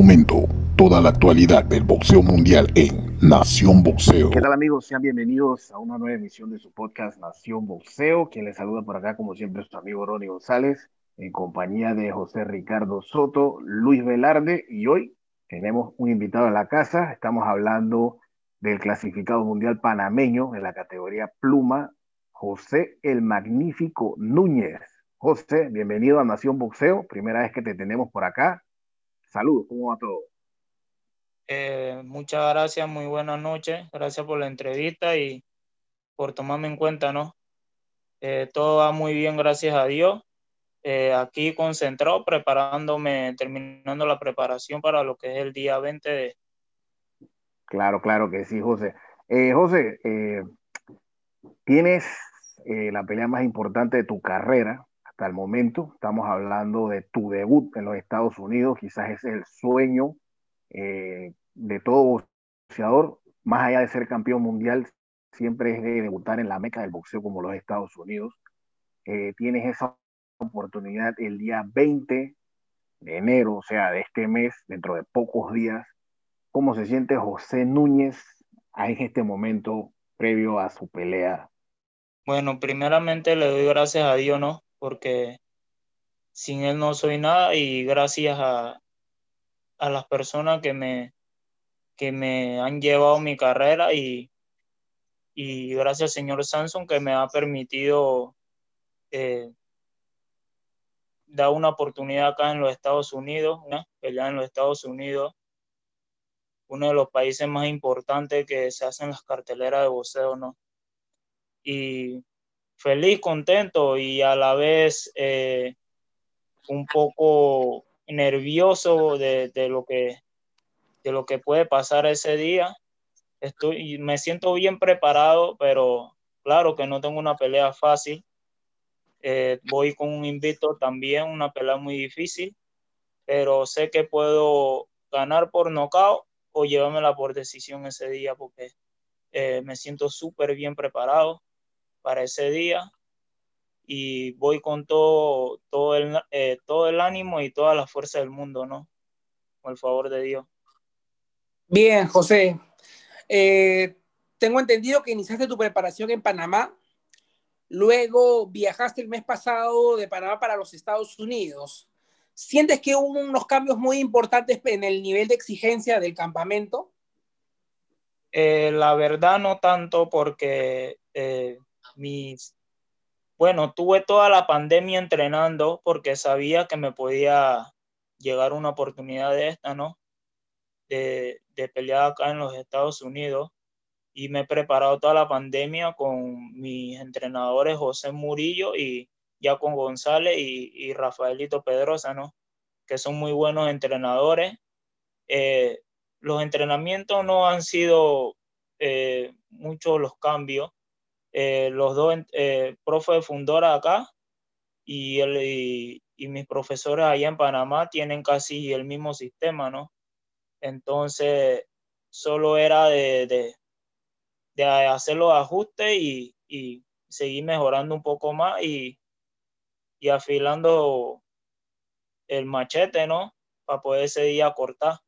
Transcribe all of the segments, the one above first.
momento toda la actualidad del boxeo mundial en Nación Boxeo. ¿Qué tal amigos? Sean bienvenidos a una nueva emisión de su podcast Nación Boxeo. Quien les saluda por acá, como siempre, es su amigo Ronnie González, en compañía de José Ricardo Soto, Luis Velarde, y hoy tenemos un invitado en la casa. Estamos hablando del clasificado mundial panameño en la categoría pluma, José el Magnífico Núñez. José, bienvenido a Nación Boxeo, primera vez que te tenemos por acá. Saludos, ¿cómo va todo? Eh, muchas gracias, muy buenas noches. Gracias por la entrevista y por tomarme en cuenta, ¿no? Eh, todo va muy bien, gracias a Dios. Eh, aquí concentrado, preparándome, terminando la preparación para lo que es el día 20 de... Claro, claro que sí, José. José, tienes la pelea más importante de tu carrera hasta el momento. Estamos hablando de tu debut en los Estados Unidos. Quizás es el sueño de todo boxeador, más allá de ser campeón mundial, siempre es de debutar en la meca del boxeo como los Estados Unidos. Eh, tienes esa oportunidad el día 20 de enero, o sea, de este mes, dentro de pocos días. ¿Cómo se siente José Núñez en este momento previo a su pelea? Bueno, primeramente le doy gracias a Dios, ¿no? Porque sin él no soy nada y gracias a, a las personas que me, que me han llevado mi carrera y, y gracias señor Samson que me ha permitido eh, dar una oportunidad acá en los Estados Unidos, ¿no? pelear en los Estados Unidos, uno de los países más importantes que se hacen las carteleras de boxeo, ¿no? Y feliz, contento y a la vez eh, un poco nervioso de, lo que de lo que puede pasar ese día. Estoy, me siento bien preparado, pero claro que no tengo una pelea fácil. Eh, voy con un invito también, una pelea muy difícil, pero sé que puedo ganar por nocaut o llevármela por decisión ese día porque eh, me siento súper bien preparado para ese día y voy con todo, todo, el, eh, todo el ánimo y toda la fuerza del mundo, ¿no? Con el favor de Dios. Bien, José. Eh, tengo entendido que iniciaste tu preparación en Panamá, luego viajaste el mes pasado de Panamá para los Estados Unidos. ¿Sientes que hubo unos cambios muy importantes en el nivel de exigencia del campamento? Eh, la verdad no tanto porque eh, mis, bueno, tuve toda la pandemia entrenando porque sabía que me podía llegar una oportunidad de esta, ¿no? De, de pelear acá en los Estados Unidos y me he preparado toda la pandemia con mis entrenadores José Murillo y Jacob González y, Rafaelito Pedrosa, ¿no? Que son muy buenos entrenadores. Eh, los entrenamientos no han sido eh, muchos los cambios. Eh, los dos, profe de Fundora acá y, el, y, y mis profesores allá en Panamá tienen casi el mismo sistema, ¿no? Entonces, solo era de, de, hacer los ajustes y, seguir mejorando un poco más y, afilando el machete, ¿no? Para poder ese día cortar.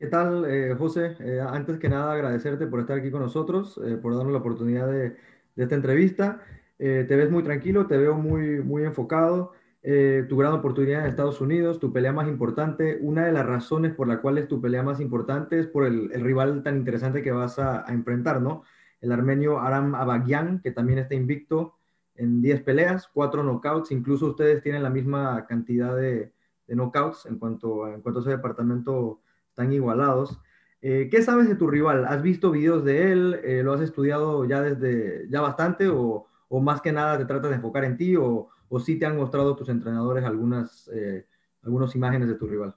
¿Qué tal, eh, José? Eh, antes que nada, agradecerte por estar aquí con nosotros, eh, por darnos la oportunidad de, de esta entrevista. te ves muy tranquilo, te veo muy, muy enfocado. Eh, tu gran oportunidad en Estados Unidos, tu pelea más importante. Una de las razones por la cual es tu pelea más importante es por el, rival tan interesante que vas a, enfrentar, ¿no? El armenio Aram Abagyan, que también está invicto en 10 peleas, 4 knockouts. Incluso ustedes tienen la misma cantidad de, de knockouts en cuanto, en cuanto a ese departamento están igualados. Eh, ¿Qué sabes de tu rival? ¿Has visto videos de él? Eh, ¿Lo has estudiado ya desde ya bastante o, más que nada te tratas de enfocar en ti o, o te han mostrado tus entrenadores algunas, eh, algunas imágenes de tu rival?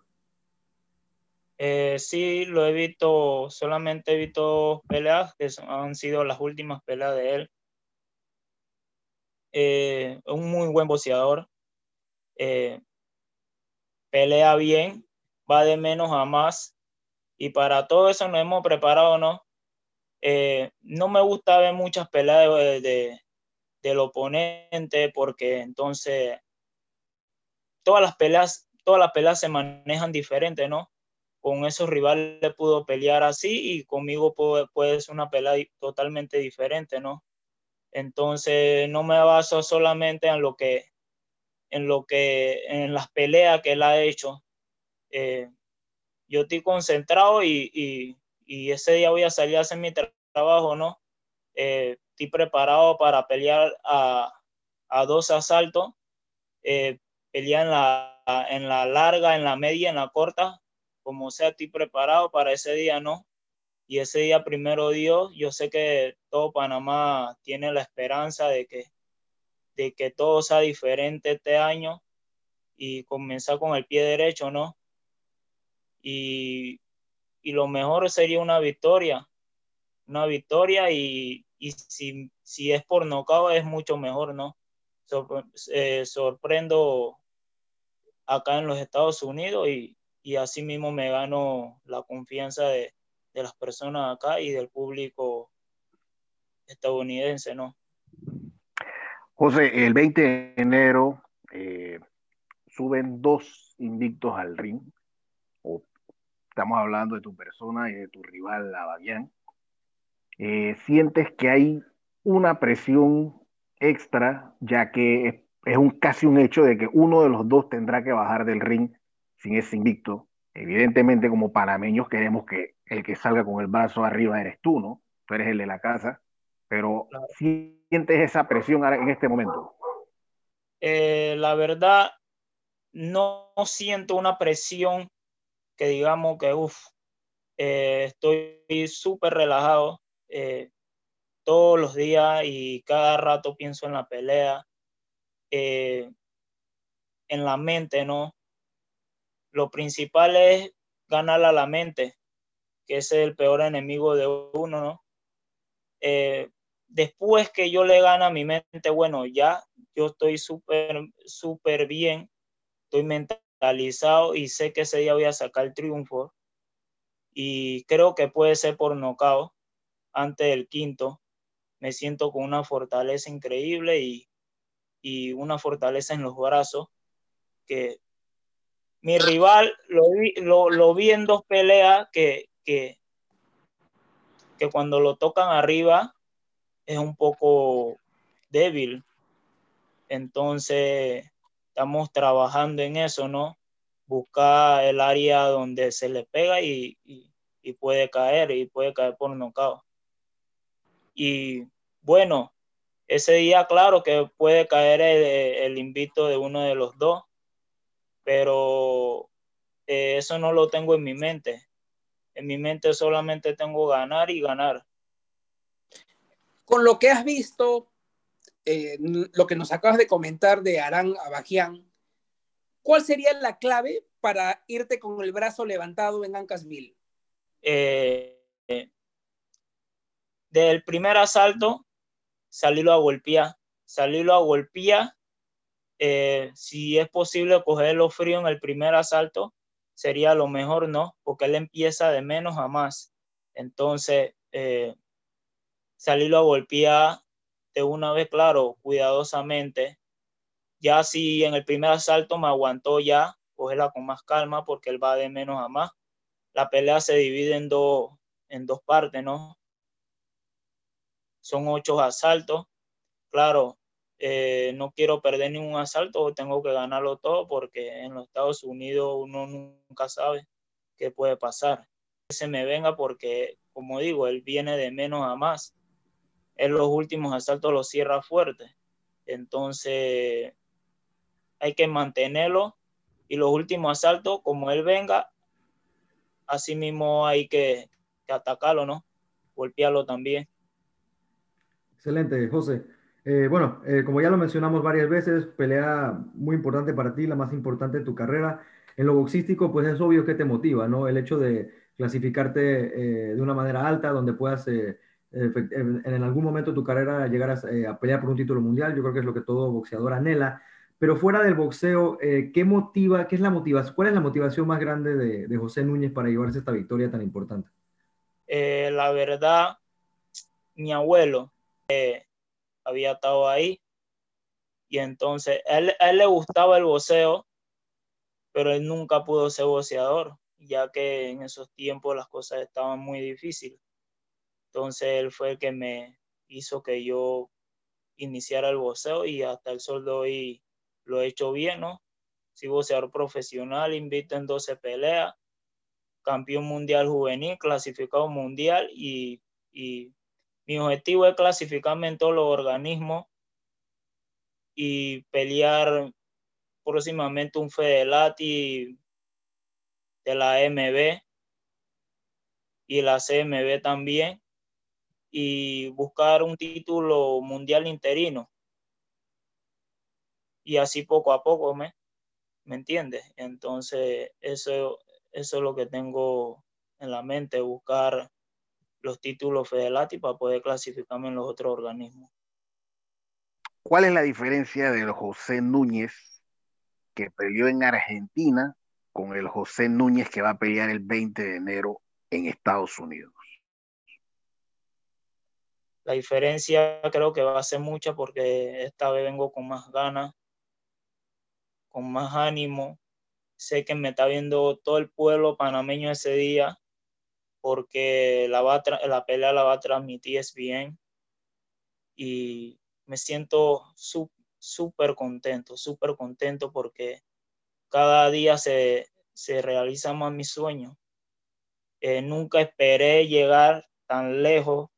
Sí, lo he visto, solamente he visto peleas que han sido las últimas peleas de él. Un muy buen boxeador. pelea bien, va de menos a más. Y para todo eso nos hemos preparado, ¿no? no me gusta ver muchas peleas de, del oponente, porque entonces todas las peleas todas las peleas se manejan diferente, ¿no? Con esos rivales pudo pelear así y conmigo puede, puede ser una pelea totalmente diferente, ¿no? Entonces no me baso solamente en lo que, en lo que, en las peleas que él ha hecho. Eh, yo estoy concentrado y, ese día voy a salir a hacer mi trabajo, ¿no? Eh, estoy preparado para pelear a, dos asaltos, eh, pelear en la, en la larga, en la media, en la corta, como sea, estoy preparado para ese día, ¿no? y ese día primero Dios, yo sé que todo Panamá tiene la esperanza de que, de que todo sea diferente este año y comenzar con el pie derecho, ¿no? Y, lo mejor sería una victoria, una victoria y, si, si, es por nocao es mucho mejor, ¿no? Eh, sorprendo acá en los Estados Unidos y, y así mismo me gano la confianza de, de las personas acá y del público estadounidense, ¿no? José, el 20 de enero eh, suben dos invictos al ring. Estamos hablando de tu persona y de tu rival, Lavabian. Eh, ¿Sientes que hay una presión extra, ya que es, es, un, casi un hecho de que uno de los dos tendrá que bajar del ring sin ese invicto? Evidentemente, como panameños queremos que el que salga con el brazo arriba eres tú, ¿no? Tú eres el de la casa, pero ¿sientes esa presión en este momento? Eh, la verdad, no siento una presión que digamos que, uff, eh, estoy súper relajado eh, todos los días y cada rato pienso en la pelea, en la mente, ¿no? Lo principal es ganar a la mente que es el peor enemigo de uno, ¿no? Eh, después que yo le gana a mi mente, bueno, ya yo estoy súper, súper bien, estoy mentalizado y sé que ese día voy a sacar el triunfo. Y creo que puede ser por nocao antes del quinto. Me siento con una fortaleza increíble y, y una fortaleza en los brazos que mi rival lo vi, lo, lo vi en dos peleas que, que, que cuando lo tocan arriba es un poco débil. Entonces, estamos trabajando en eso, ¿no? Buscar el área donde se le pega y, puede caer, y puede caer por nocao. Y bueno, ese día, claro que puede caer el, el invito de uno de los dos, pero eh, eso no lo tengo en mi mente en mi mente solamente tengo ganar y ganar. Con lo que has visto, eh, lo que nos acabas de comentar de Arán Abajian, ¿cuál sería la clave para irte con el brazo levantado en Ancasville? Eh, del primer asalto, salirlo a golpear, salirlo a golpear, eh, si es posible cogerlo frío en el primer asalto, sería lo mejor, ¿no? Porque él empieza de menos a más. Entonces, eh, salirlo a golpear de una vez, claro, cuidadosamente. Ya si en el primer asalto me aguantó ya, cogerla con más calma porque él va de menos a más. La pelea se divide en, dos en dos partes, ¿no? Son ocho asaltos. Claro, eh, no quiero perder ningún asalto, tengo que ganarlo todo porque en los Estados Unidos uno nunca sabe qué puede pasar. Se me venga porque, como digo, él viene de menos a más. En los últimos asaltos lo cierra fuerte. Entonces, hay que mantenerlo y los últimos asaltos, como él venga, así mismo hay que, atacarlo, ¿no? Golpearlo también. Excelente, José. Eh, bueno, eh, como ya lo mencionamos varias veces, pelea muy importante para ti, la más importante de tu carrera. En lo boxístico, pues es obvio que te motiva, ¿no? El hecho de clasificarte eh, de una manera alta, donde puedas en, algún momento de tu carrera llegar a, pelear por un título mundial, yo creo que es lo que todo boxeador anhela. Pero fuera del boxeo, ¿qué motiva, qué es la motivación, cuál es la motivación más grande de, de José Núñez para llevarse esta victoria tan importante? la verdad, mi abuelo, había estado ahí. Y entonces él, a él le gustaba el boxeo pero él nunca pudo ser boxeador, ya que en esos tiempos las cosas estaban muy difíciles. Entonces él fue el que me hizo que yo iniciara el boxeo y hasta el sol hoy lo he hecho bien, ¿no? Soy boxeador profesional, invito en 12 peleas, campeón mundial juvenil, clasificado mundial y, y mi objetivo es clasificarme en todos los organismos y pelear próximamente un Fedelati de la MB y la CMB también y buscar un título mundial interino. Y así poco a poco, ¿me, ¿me entiendes? Entonces, eso, eso es lo que tengo en la mente, buscar los títulos Fedelati para poder clasificarme en los otros organismos. ¿Cuál es la diferencia del José Núñez que peleó en Argentina con el José Núñez que va a pelear el 20 de enero en Estados Unidos? La diferencia creo que va a ser mucha porque esta vez vengo con más ganas, con más ánimo. Sé que me está viendo todo el pueblo panameño ese día porque la, va la pelea la va a transmitir es bien y me siento súper contento, súper contento porque cada día se, se realiza más mi sueño. Eh, nunca esperé llegar tan lejos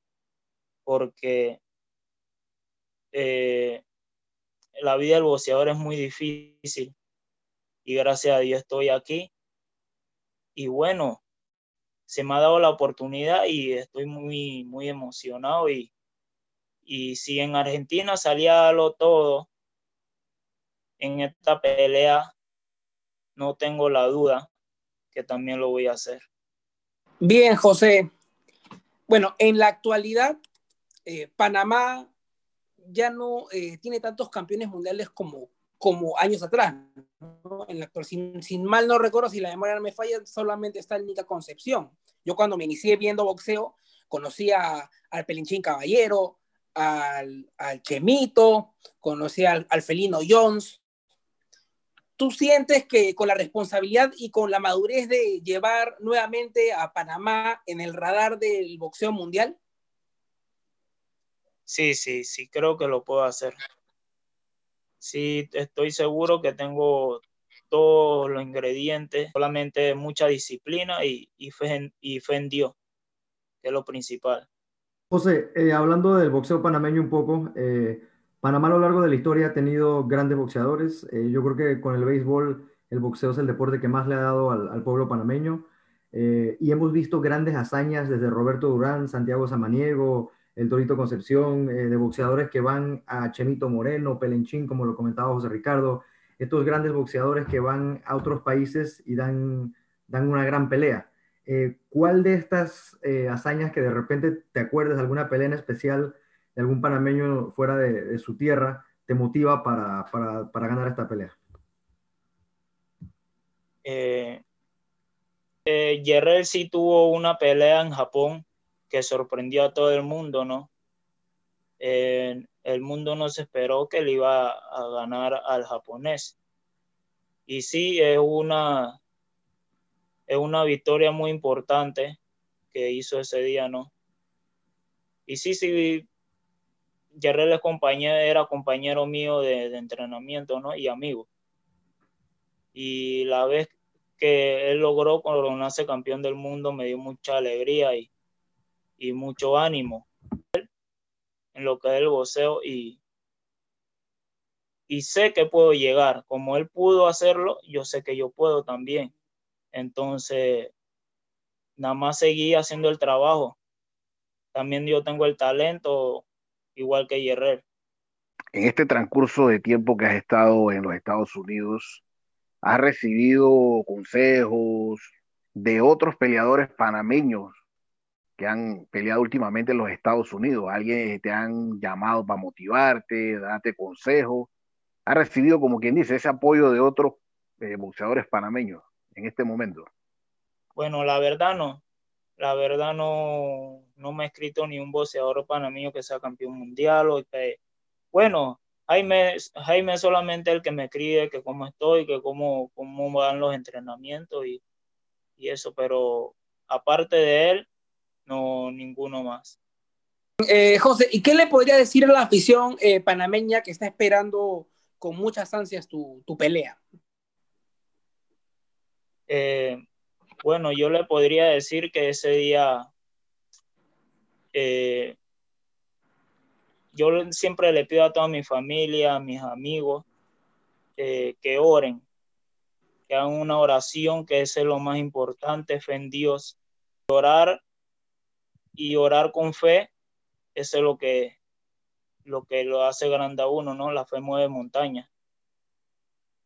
porque eh, la vida del boxeador es muy difícil y gracias a Dios estoy aquí. Y bueno, se me ha dado la oportunidad y estoy muy, muy emocionado y, y si en Argentina salía lo todo en esta pelea, no tengo la duda que también lo voy a hacer. Bien, José. Bueno, en la actualidad, eh, Panamá ya no eh, tiene tantos campeones mundiales como, años atrás. En la sin, sin, mal no recuerdo, si la memoria no me falla, solamente está el Nica Concepción. Yo cuando me inicié viendo boxeo, conocía al Pelinchín Caballero, al, al Chemito, conocí al, al, Felino Jones. ¿Tú sientes que con la responsabilidad y con la madurez de llevar nuevamente a Panamá en el radar del boxeo mundial? Sí, sí, sí, creo que lo puedo hacer. Sí, estoy seguro que tengo todos los ingredientes, solamente mucha disciplina y, y, fe, en, y fe en Dios, que es lo principal. José, eh, hablando del boxeo panameño un poco, eh, Panamá a lo largo de la historia ha tenido grandes boxeadores. Eh, yo creo que con el béisbol el boxeo es el deporte que más le ha dado al, al pueblo panameño. Eh, y hemos visto grandes hazañas desde Roberto Durán, Santiago Samaniego, el Torito Concepción, eh, de boxeadores que van a Chemito Moreno, Pelenchín, como lo comentaba José Ricardo, estos grandes boxeadores que van a otros países y dan, dan una gran pelea. Eh, ¿Cuál de estas eh, hazañas que de repente te acuerdas, alguna pelea en especial de algún panameño fuera de, de su tierra, te motiva para, para, para ganar esta pelea? Eh, sí tuvo una pelea en Japón que sorprendió a todo el mundo, ¿no? Eh, el mundo no se esperó que le iba a ganar al japonés. Y sí, es una, es una victoria muy importante que hizo ese día, ¿no? Y sí, sí, Yerrel es compañero, era compañero mío de, de, entrenamiento, ¿no? Y amigo. Y la vez que él logró coronarse campeón del mundo me dio mucha alegría y, y mucho ánimo en lo que es el boxeo y, y sé que puedo llegar. Como él pudo hacerlo, yo sé que yo puedo también. Entonces, nada más seguí haciendo el trabajo. También yo tengo el talento, igual que Yerrer. En este transcurso de tiempo que has estado en los Estados Unidos, ¿has recibido consejos de otros peleadores panameños que han peleado últimamente en los Estados Unidos? ¿Alguien te han llamado para motivarte, darte consejos? ¿Has recibido, como quien dice, ese apoyo de otros eh, boxeadores panameños en este momento? Bueno, la verdad no. La verdad no, no me ha escrito ni un boxeador panameño que sea campeón mundial o que, bueno, Jaime, Jaime solamente el que me escribe que cómo estoy, que cómo, cómo van los entrenamientos y, y eso, pero aparte de él, no ninguno más. Eh, José, ¿y qué le podría decir a la afición eh, panameña que está esperando con muchas ansias tu, tu pelea? Eh, bueno, yo le podría decir que ese día yo siempre le pido a toda mi familia, a mis amigos, que oren, que hagan una oración, que es lo más importante, fe en Dios. Orar y orar con fe, eso es lo que, lo que lo hace grande a uno, ¿no? La fe mueve montaña.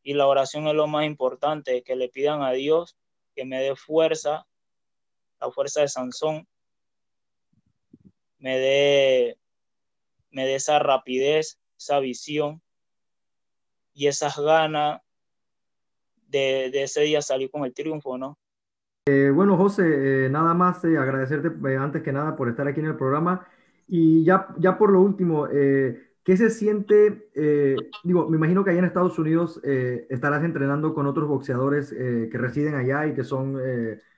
Y la oración es lo más importante, que le pidan a Dios que me dé fuerza, la fuerza de Sansón, me dé, me dé esa rapidez, esa visión y esas ganas de, de ese día salir con el triunfo, ¿no? Eh, bueno, José, eh, nada más eh, agradecerte eh, antes que nada por estar aquí en el programa. Y ya, ya por lo último, eh, ¿qué se siente? digo, me imagino que allá en Estados Unidos estarás entrenando con otros boxeadores que residen allá y que son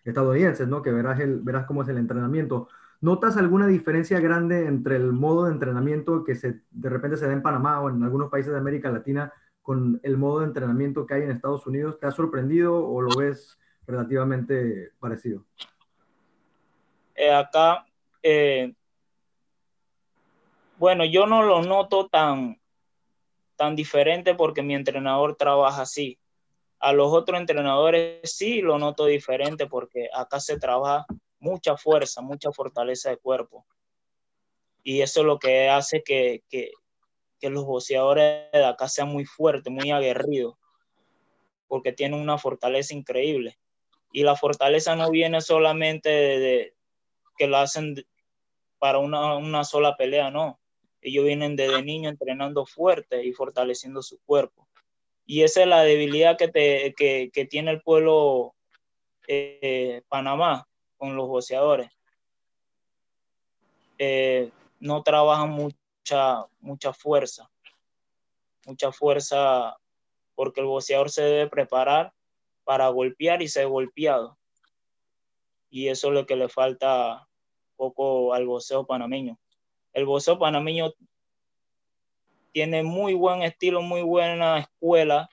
estadounidenses, ¿no? Que verás, verás cómo es el entrenamiento. ¿Notas alguna diferencia grande entre el modo de entrenamiento que se, de repente se da en Panamá o en algunos países de América Latina con el modo de entrenamiento que hay en Estados Unidos? ¿Te ha sorprendido o lo ves relativamente parecido? Eh, acá, eh, bueno, yo no lo noto tan, tan diferente porque mi entrenador trabaja así. A los otros entrenadores sí lo noto diferente porque acá se trabaja mucha fuerza, mucha fortaleza de cuerpo. Y eso es lo que hace que, que, que los boxeadores de acá sean muy fuertes, muy aguerridos, porque tienen una fortaleza increíble. Y la fortaleza no viene solamente de, que lo hacen para una, una, sola pelea, no. Ellos vienen desde niños entrenando fuerte y fortaleciendo su cuerpo. Y esa es la debilidad que, te, que, que tiene el pueblo eh, Panamá con los boxeadores. Eh, no trabajan mucha, mucha fuerza, mucha fuerza porque el boxeador se debe preparar para golpear y ser golpeado. Y eso es lo que le falta poco al boxeo panameño. El boxeo panameño tiene muy buen estilo, muy buena escuela,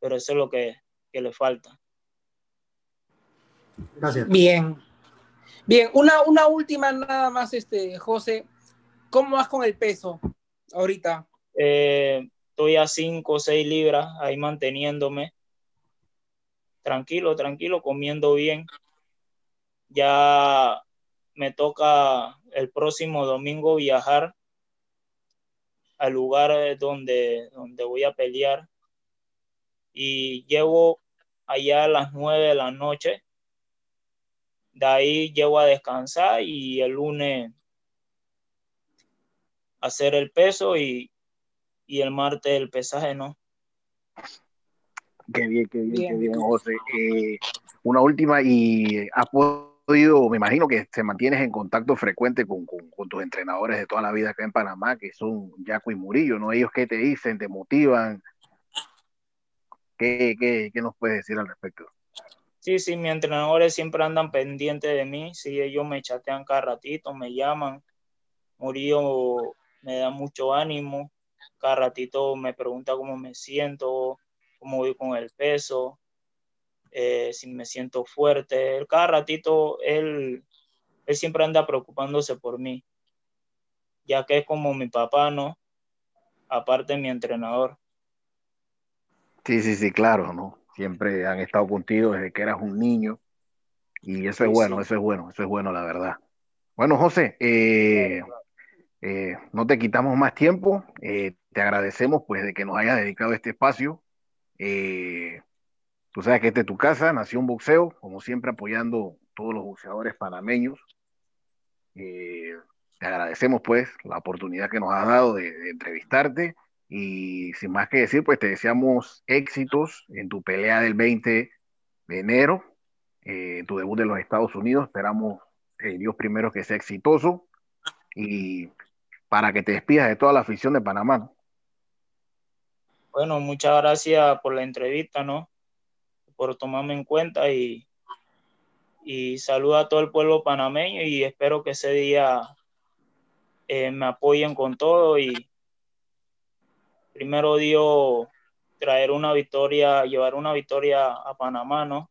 pero eso es lo que, que le falta. Gracias. Bien. Bien, una, una última nada más, este, José. ¿Cómo vas con el peso ahorita? Eh, estoy a 5 o 6 libras ahí manteniéndome tranquilo, tranquilo, comiendo bien. Ya me toca el próximo domingo viajar al lugar donde, donde voy a pelear y llevo allá a las nueve de la noche. De ahí llevo a descansar y el lunes hacer el peso y, y el martes el pesaje, ¿no? Qué bien, qué bien, bien. qué bien, José. Eh, una última, y has podido, me imagino que te mantienes en contacto frecuente con, con, con, tus entrenadores de toda la vida acá en Panamá, que son Jaco y Murillo, ¿no? Ellos qué te dicen, te motivan. ¿Qué, qué, qué nos puedes decir al respecto? Sí, sí, mis entrenadores siempre andan pendientes de mí, sí, ellos me chatean cada ratito, me llaman. Murillo me da mucho ánimo, cada ratito me pregunta cómo me siento, cómo voy con el peso, eh, si me siento fuerte. Él, cada ratito él, él siempre anda preocupándose por mí, ya que es como mi papá, ¿no? Aparte mi entrenador. Sí, sí, sí, claro, ¿no? Siempre han estado contigo desde que eras un niño y eso es sí, bueno, sí. eso es bueno, eso es bueno, la verdad. Bueno, José, eh, eh, no te quitamos más tiempo, eh, te agradecemos pues de que nos hayas dedicado este espacio eh, tú sabes que esta es tu casa, Nación Boxeo, como siempre apoyando todos los boxeadores panameños. Eh, te agradecemos pues la oportunidad que nos has dado de, de, entrevistarte y sin más que decir, pues te deseamos éxitos en tu pelea del 20 de enero, eh, en tu debut en los Estados Unidos. Esperamos, Dios primero, que sea exitoso y para que te despidas de toda la afición de Panamá. Bueno, muchas gracias por la entrevista, ¿no? Por tomarme en cuenta y, y saludo a todo el pueblo panameño y espero que ese día eh, me apoyen con todo y primero Dios traer una victoria, llevar una victoria a Panamá, ¿no?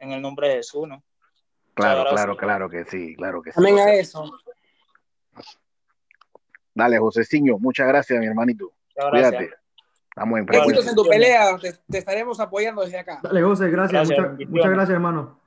En el nombre de Jesús, ¿no? Claro, claro, claro que sí, claro que sí. Amén a eso. Dale, Joseciño, muchas gracias, mi hermanito. Cuídate. Estamos en Éxitos en tu pelea, te, te, estaremos apoyando desde acá. Dale, José, gracias. gracias mucha, muchas gracias, hermano.